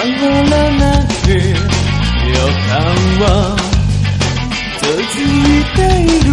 わらなく予感は続いている。